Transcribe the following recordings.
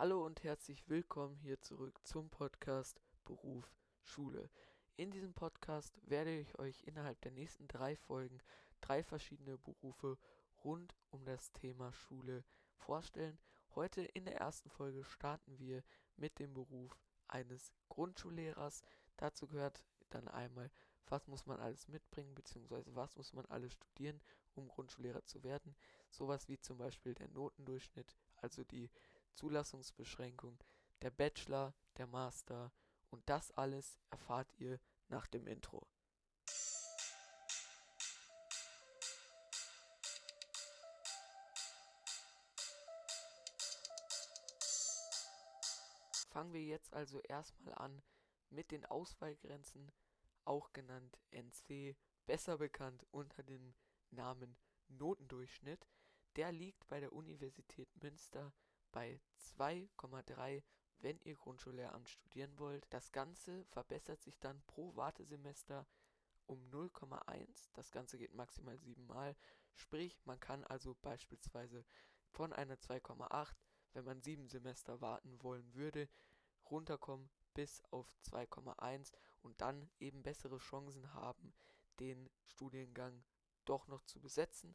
Hallo und herzlich willkommen hier zurück zum Podcast Beruf Schule. In diesem Podcast werde ich euch innerhalb der nächsten drei Folgen drei verschiedene Berufe rund um das Thema Schule vorstellen. Heute in der ersten Folge starten wir mit dem Beruf eines Grundschullehrers. Dazu gehört dann einmal, was muss man alles mitbringen, beziehungsweise was muss man alles studieren, um Grundschullehrer zu werden. Sowas wie zum Beispiel der Notendurchschnitt, also die Zulassungsbeschränkung, der Bachelor, der Master und das alles erfahrt ihr nach dem Intro. Fangen wir jetzt also erstmal an mit den Auswahlgrenzen, auch genannt NC, besser bekannt unter dem Namen Notendurchschnitt. Der liegt bei der Universität Münster bei 2,3, wenn ihr Grundschullehramt studieren wollt. Das Ganze verbessert sich dann pro Wartesemester um 0,1. Das Ganze geht maximal siebenmal. Sprich, man kann also beispielsweise von einer 2,8, wenn man sieben Semester warten wollen würde, runterkommen bis auf 2,1 und dann eben bessere Chancen haben, den Studiengang doch noch zu besetzen.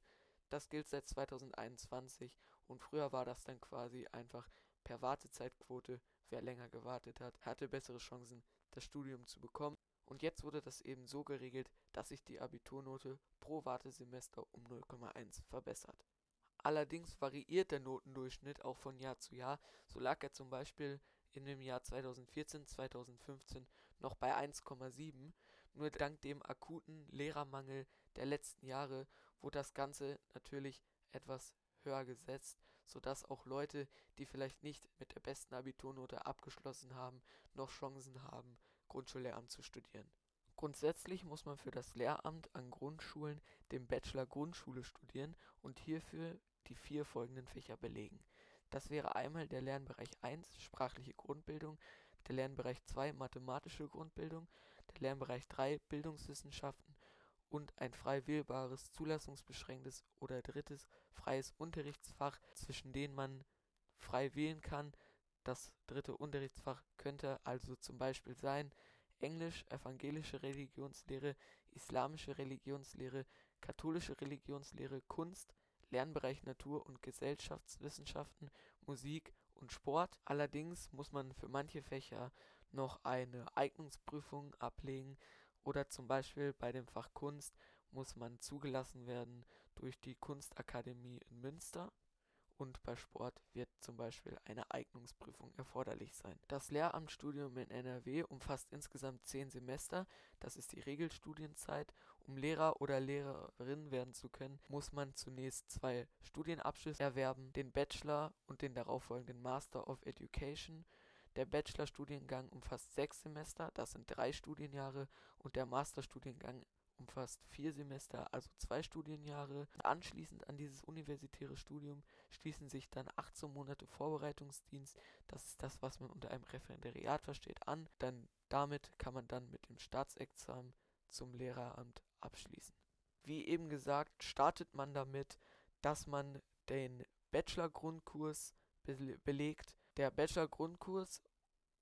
Das gilt seit 2021 und früher war das dann quasi einfach per Wartezeitquote. Wer länger gewartet hat, hatte bessere Chancen, das Studium zu bekommen. Und jetzt wurde das eben so geregelt, dass sich die Abiturnote pro Wartesemester um 0,1 verbessert. Allerdings variiert der Notendurchschnitt auch von Jahr zu Jahr. So lag er zum Beispiel in dem Jahr 2014, 2015 noch bei 1,7. Nur dank dem akuten Lehrermangel der letzten Jahre wurde das Ganze natürlich etwas höher gesetzt, sodass auch Leute, die vielleicht nicht mit der besten Abiturnote abgeschlossen haben, noch Chancen haben, Grundschullehramt zu studieren. Grundsätzlich muss man für das Lehramt an Grundschulen den Bachelor Grundschule studieren und hierfür die vier folgenden Fächer belegen. Das wäre einmal der Lernbereich 1 sprachliche Grundbildung, der Lernbereich 2 mathematische Grundbildung, der Lernbereich 3 Bildungswissenschaften und ein frei wählbares, zulassungsbeschränktes oder drittes freies Unterrichtsfach, zwischen denen man frei wählen kann. Das dritte Unterrichtsfach könnte also zum Beispiel sein Englisch, evangelische Religionslehre, islamische Religionslehre, katholische Religionslehre, Kunst, Lernbereich Natur- und Gesellschaftswissenschaften, Musik und Sport. Allerdings muss man für manche Fächer noch eine Eignungsprüfung ablegen oder zum Beispiel bei dem Fach Kunst muss man zugelassen werden durch die Kunstakademie in Münster und bei Sport wird zum Beispiel eine Eignungsprüfung erforderlich sein. Das Lehramtsstudium in NRW umfasst insgesamt zehn Semester, das ist die Regelstudienzeit. Um Lehrer oder Lehrerin werden zu können, muss man zunächst zwei Studienabschlüsse erwerben, den Bachelor und den darauffolgenden Master of Education. Der Bachelorstudiengang umfasst sechs Semester, das sind drei Studienjahre, und der Masterstudiengang umfasst vier Semester, also zwei Studienjahre. Anschließend an dieses universitäre Studium schließen sich dann 18 Monate Vorbereitungsdienst, das ist das, was man unter einem Referendariat versteht, an. Dann damit kann man dann mit dem Staatsexamen zum Lehreramt abschließen. Wie eben gesagt, startet man damit, dass man den Bachelor-Grundkurs be belegt. Der Bachelor-Grundkurs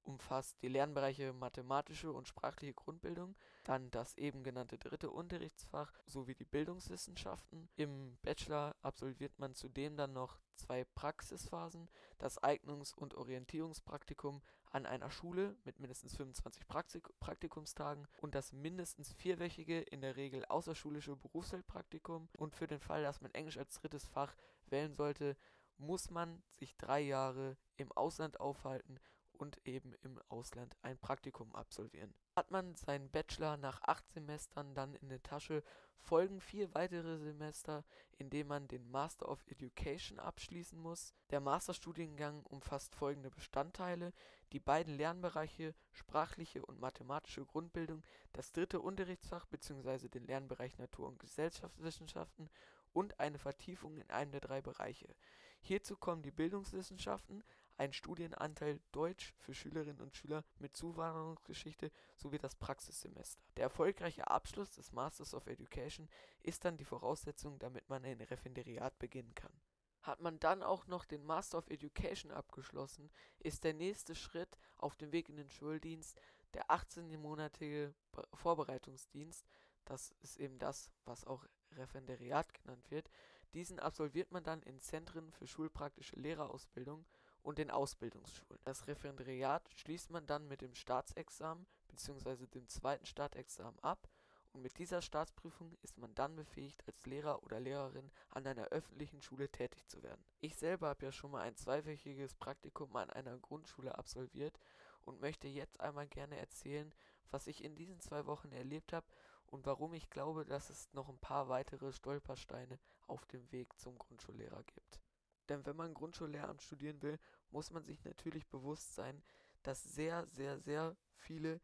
umfasst die Lernbereiche mathematische und sprachliche Grundbildung, dann das eben genannte dritte Unterrichtsfach sowie die Bildungswissenschaften. Im Bachelor absolviert man zudem dann noch zwei Praxisphasen, das Eignungs- und Orientierungspraktikum an einer Schule mit mindestens 25 Praktik Praktikumstagen und das mindestens vierwöchige, in der Regel außerschulische Berufsfeldpraktikum. Und für den Fall, dass man Englisch als drittes Fach wählen sollte, muss man sich drei Jahre im Ausland aufhalten und eben im Ausland ein Praktikum absolvieren. Hat man seinen Bachelor nach acht Semestern dann in der Tasche, folgen vier weitere Semester, in denen man den Master of Education abschließen muss. Der Masterstudiengang umfasst folgende Bestandteile: die beiden Lernbereiche sprachliche und mathematische Grundbildung, das dritte Unterrichtsfach bzw. den Lernbereich Natur- und Gesellschaftswissenschaften und eine Vertiefung in einem der drei Bereiche. Hierzu kommen die Bildungswissenschaften, ein Studienanteil Deutsch für Schülerinnen und Schüler mit Zuwanderungsgeschichte sowie das Praxissemester. Der erfolgreiche Abschluss des Masters of Education ist dann die Voraussetzung, damit man ein Referendariat beginnen kann. Hat man dann auch noch den Master of Education abgeschlossen, ist der nächste Schritt auf dem Weg in den Schuldienst der 18-monatige Vorbereitungsdienst. Das ist eben das, was auch Referendariat genannt wird. Diesen absolviert man dann in Zentren für schulpraktische Lehrerausbildung und den Ausbildungsschulen. Das Referendariat schließt man dann mit dem Staatsexamen bzw. dem zweiten Staatsexamen ab und mit dieser Staatsprüfung ist man dann befähigt, als Lehrer oder Lehrerin an einer öffentlichen Schule tätig zu werden. Ich selber habe ja schon mal ein zweiwöchiges Praktikum an einer Grundschule absolviert und möchte jetzt einmal gerne erzählen, was ich in diesen zwei Wochen erlebt habe und warum ich glaube, dass es noch ein paar weitere Stolpersteine auf dem Weg zum Grundschullehrer gibt. Denn wenn man Grundschullehramt studieren will, muss man sich natürlich bewusst sein, dass sehr, sehr, sehr viele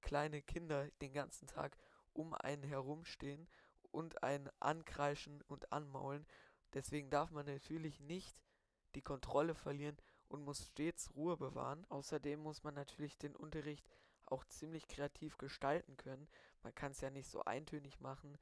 kleine Kinder den ganzen Tag um einen herumstehen und einen ankreischen und anmaulen. Deswegen darf man natürlich nicht die Kontrolle verlieren und muss stets Ruhe bewahren. Außerdem muss man natürlich den Unterricht auch ziemlich kreativ gestalten können. Man kann es ja nicht so eintönig machen,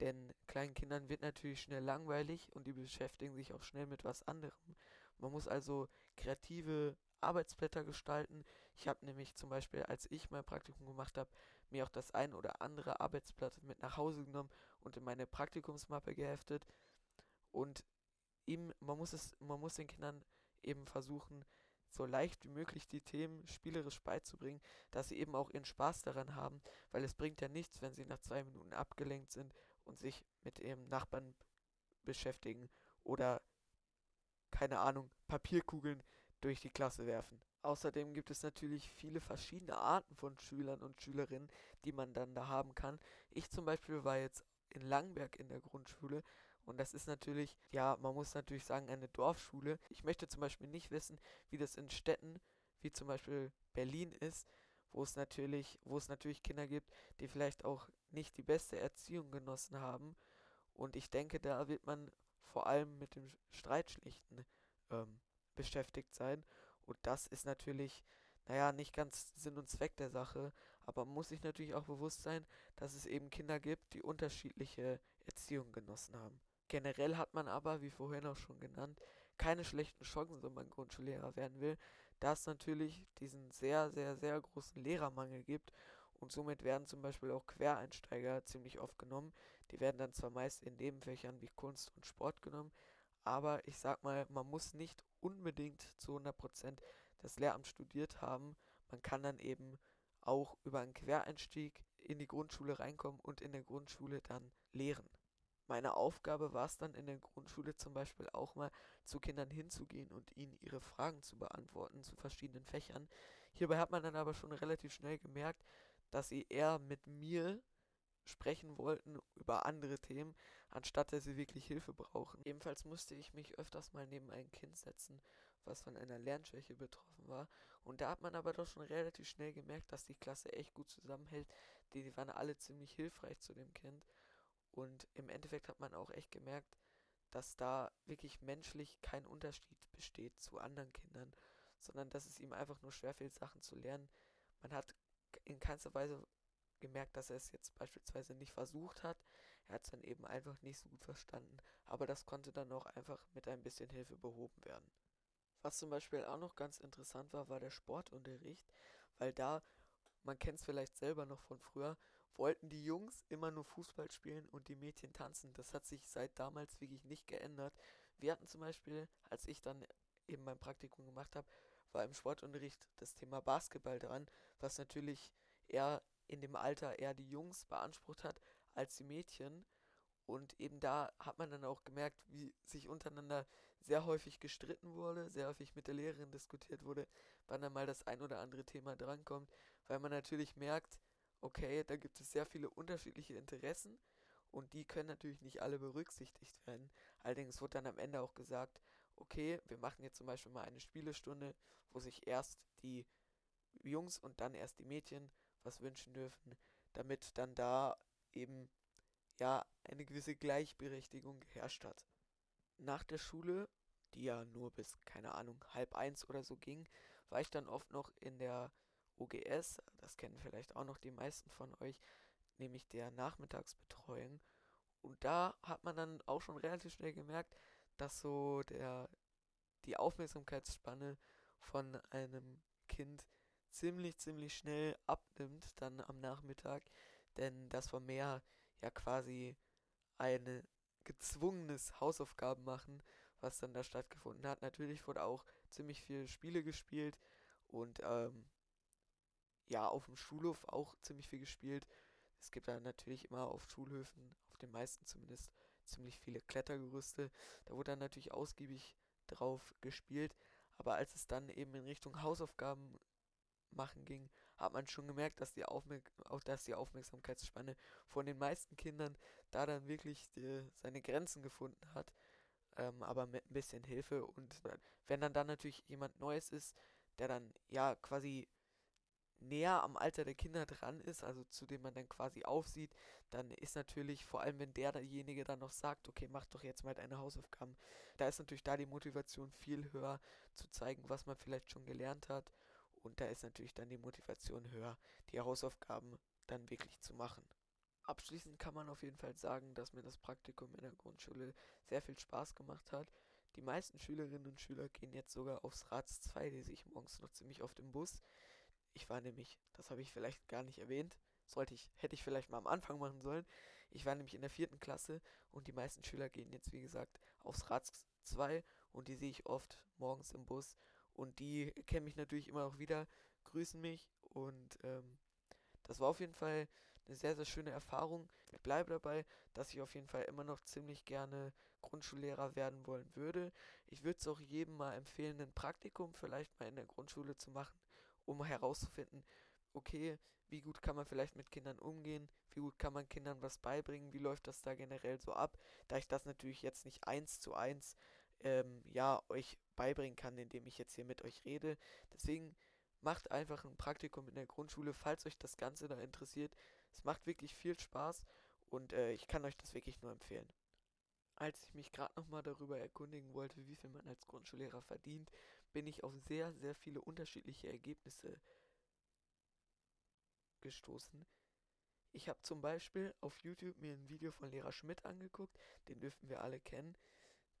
denn kleinen Kindern wird natürlich schnell langweilig und die beschäftigen sich auch schnell mit was anderem. Man muss also kreative Arbeitsblätter gestalten. Ich habe nämlich zum Beispiel, als ich mein Praktikum gemacht habe, mir auch das ein oder andere Arbeitsblatt mit nach Hause genommen und in meine Praktikumsmappe geheftet. Und eben, man muss es, man muss den Kindern eben versuchen, so leicht wie möglich die Themen spielerisch beizubringen, dass sie eben auch ihren Spaß daran haben, weil es bringt ja nichts, wenn sie nach zwei Minuten abgelenkt sind und sich mit ihrem Nachbarn beschäftigen oder keine Ahnung, Papierkugeln durch die Klasse werfen. Außerdem gibt es natürlich viele verschiedene Arten von Schülern und Schülerinnen, die man dann da haben kann. Ich zum Beispiel war jetzt in Langberg in der Grundschule und das ist natürlich, ja, man muss natürlich sagen, eine Dorfschule. Ich möchte zum Beispiel nicht wissen, wie das in Städten wie zum Beispiel Berlin ist, wo es natürlich, wo es natürlich Kinder gibt, die vielleicht auch nicht die beste Erziehung genossen haben. Und ich denke, da wird man vor allem mit dem Streitschlichten ähm, beschäftigt sein. Und das ist natürlich, naja, nicht ganz Sinn und Zweck der Sache, aber man muss sich natürlich auch bewusst sein, dass es eben Kinder gibt, die unterschiedliche Erziehung genossen haben. Generell hat man aber, wie vorhin auch schon genannt, keine schlechten Chancen, wenn man Grundschullehrer werden will, da es natürlich diesen sehr, sehr, sehr großen Lehrermangel gibt und somit werden zum Beispiel auch Quereinsteiger ziemlich oft genommen. Die werden dann zwar meist in Nebenfächern wie Kunst und Sport genommen, aber ich sag mal, man muss nicht unbedingt zu 100% das Lehramt studiert haben. Man kann dann eben auch über einen Quereinstieg in die Grundschule reinkommen und in der Grundschule dann lehren. Meine Aufgabe war es dann in der Grundschule zum Beispiel auch mal zu Kindern hinzugehen und ihnen ihre Fragen zu beantworten zu verschiedenen Fächern. Hierbei hat man dann aber schon relativ schnell gemerkt, dass sie eher mit mir sprechen wollten über andere Themen, anstatt dass sie wirklich Hilfe brauchen. Ebenfalls musste ich mich öfters mal neben ein Kind setzen, was von einer Lernschwäche betroffen war. Und da hat man aber doch schon relativ schnell gemerkt, dass die Klasse echt gut zusammenhält. Die waren alle ziemlich hilfreich zu dem Kind. Und im Endeffekt hat man auch echt gemerkt, dass da wirklich menschlich kein Unterschied besteht zu anderen Kindern, sondern dass es ihm einfach nur schwerfällt, Sachen zu lernen. Man hat in keinster Weise gemerkt, dass er es jetzt beispielsweise nicht versucht hat. Er hat es dann eben einfach nicht so gut verstanden. Aber das konnte dann auch einfach mit ein bisschen Hilfe behoben werden. Was zum Beispiel auch noch ganz interessant war, war der Sportunterricht, weil da, man kennt es vielleicht selber noch von früher, wollten die Jungs immer nur Fußball spielen und die Mädchen tanzen. Das hat sich seit damals wirklich nicht geändert. Wir hatten zum Beispiel, als ich dann eben mein Praktikum gemacht habe, war im Sportunterricht das Thema Basketball dran, was natürlich eher in dem Alter eher die Jungs beansprucht hat als die Mädchen. Und eben da hat man dann auch gemerkt, wie sich untereinander sehr häufig gestritten wurde, sehr häufig mit der Lehrerin diskutiert wurde, wann dann mal das ein oder andere Thema drankommt, weil man natürlich merkt, okay, da gibt es sehr viele unterschiedliche Interessen und die können natürlich nicht alle berücksichtigt werden. Allerdings wurde dann am Ende auch gesagt, okay, wir machen jetzt zum Beispiel mal eine Spielestunde, wo sich erst die Jungs und dann erst die Mädchen was wünschen dürfen, damit dann da eben ja eine gewisse Gleichberechtigung geherrscht hat. Nach der Schule, die ja nur bis, keine Ahnung, halb eins oder so ging, war ich dann oft noch in der OGS, das kennen vielleicht auch noch die meisten von euch, nämlich der Nachmittagsbetreuung. Und da hat man dann auch schon relativ schnell gemerkt, dass so der die Aufmerksamkeitsspanne von einem Kind ziemlich, ziemlich schnell abnimmt dann am Nachmittag, denn das war mehr ja quasi ein gezwungenes Hausaufgaben machen, was dann da stattgefunden hat. Natürlich wurde auch ziemlich viele Spiele gespielt und ähm, ja, auf dem Schulhof auch ziemlich viel gespielt. Es gibt da natürlich immer auf Schulhöfen, auf den meisten zumindest, ziemlich viele Klettergerüste. Da wurde dann natürlich ausgiebig drauf gespielt. Aber als es dann eben in Richtung Hausaufgaben machen ging, hat man schon gemerkt, dass die, Aufmerk auch dass die Aufmerksamkeitsspanne von den meisten Kindern da dann wirklich die, seine Grenzen gefunden hat. Ähm, aber mit ein bisschen Hilfe und wenn dann dann natürlich jemand Neues ist, der dann ja quasi näher am Alter der Kinder dran ist, also zu dem man dann quasi aufsieht, dann ist natürlich, vor allem wenn derjenige dann noch sagt, okay, mach doch jetzt mal deine Hausaufgaben, da ist natürlich da die Motivation viel höher zu zeigen, was man vielleicht schon gelernt hat. Und da ist natürlich dann die Motivation höher, die Hausaufgaben dann wirklich zu machen. Abschließend kann man auf jeden Fall sagen, dass mir das Praktikum in der Grundschule sehr viel Spaß gemacht hat. Die meisten Schülerinnen und Schüler gehen jetzt sogar aufs Rats 2, die sehe ich morgens noch ziemlich oft im Bus. Ich war nämlich, das habe ich vielleicht gar nicht erwähnt, sollte ich, hätte ich vielleicht mal am Anfang machen sollen. Ich war nämlich in der vierten Klasse und die meisten Schüler gehen jetzt, wie gesagt, aufs Rad 2 und die sehe ich oft morgens im Bus und die kennen mich natürlich immer auch wieder, grüßen mich und ähm, das war auf jeden Fall eine sehr, sehr schöne Erfahrung. Ich bleibe dabei, dass ich auf jeden Fall immer noch ziemlich gerne Grundschullehrer werden wollen würde. Ich würde es auch jedem mal empfehlen, ein Praktikum vielleicht mal in der Grundschule zu machen um herauszufinden, okay, wie gut kann man vielleicht mit Kindern umgehen, wie gut kann man Kindern was beibringen, wie läuft das da generell so ab, da ich das natürlich jetzt nicht eins zu eins ähm, ja, euch beibringen kann, indem ich jetzt hier mit euch rede. Deswegen macht einfach ein Praktikum in der Grundschule, falls euch das Ganze da interessiert. Es macht wirklich viel Spaß und äh, ich kann euch das wirklich nur empfehlen. Als ich mich gerade nochmal darüber erkundigen wollte, wie viel man als Grundschullehrer verdient, bin ich auf sehr, sehr viele unterschiedliche Ergebnisse gestoßen. Ich habe zum Beispiel auf YouTube mir ein Video von Lehrer Schmidt angeguckt, den dürften wir alle kennen.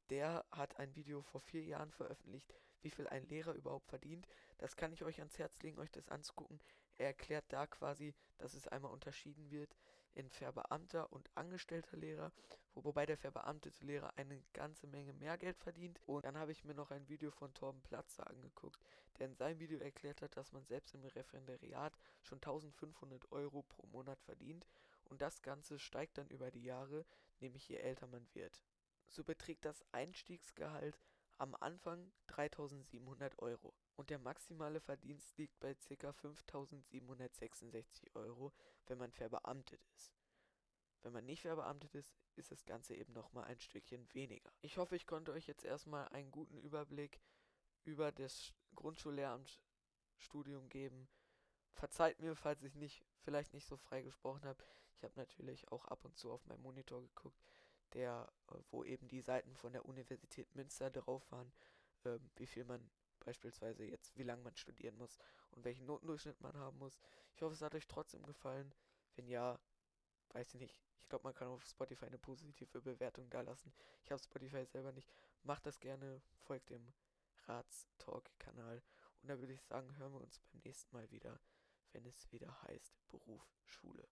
Der hat ein Video vor vier Jahren veröffentlicht, wie viel ein Lehrer überhaupt verdient. Das kann ich euch ans Herz legen, euch das anzugucken. Er erklärt da quasi, dass es einmal unterschieden wird in verbeamter und angestellter Lehrer, wobei der verbeamtete Lehrer eine ganze Menge mehr Geld verdient. Und dann habe ich mir noch ein Video von Torben Platzer angeguckt, der in seinem Video erklärt hat, dass man selbst im Referendariat schon 1500 Euro pro Monat verdient und das Ganze steigt dann über die Jahre, nämlich je älter man wird. So beträgt das Einstiegsgehalt am Anfang 3700 Euro und der maximale Verdienst liegt bei ca. 5766 Euro, wenn man verbeamtet ist. Wenn man nicht verbeamtet ist, ist das Ganze eben nochmal ein Stückchen weniger. Ich hoffe, ich konnte euch jetzt erstmal einen guten Überblick über das Grundschullehramtsstudium geben. Verzeiht mir, falls ich nicht, vielleicht nicht so frei gesprochen habe. Ich habe natürlich auch ab und zu auf meinen Monitor geguckt, der, äh, wo eben die Seiten von der Universität Münster drauf waren, äh, wie viel man beispielsweise jetzt, wie lange man studieren muss und welchen Notendurchschnitt man haben muss. Ich hoffe, es hat euch trotzdem gefallen. Wenn ja, weiß ich nicht. Ich glaube, man kann auf Spotify eine positive Bewertung da lassen. Ich habe Spotify selber nicht. Macht das gerne, folgt dem Rats-Talk-Kanal. Und da würde ich sagen, hören wir uns beim nächsten Mal wieder, wenn es wieder heißt Beruf Schule.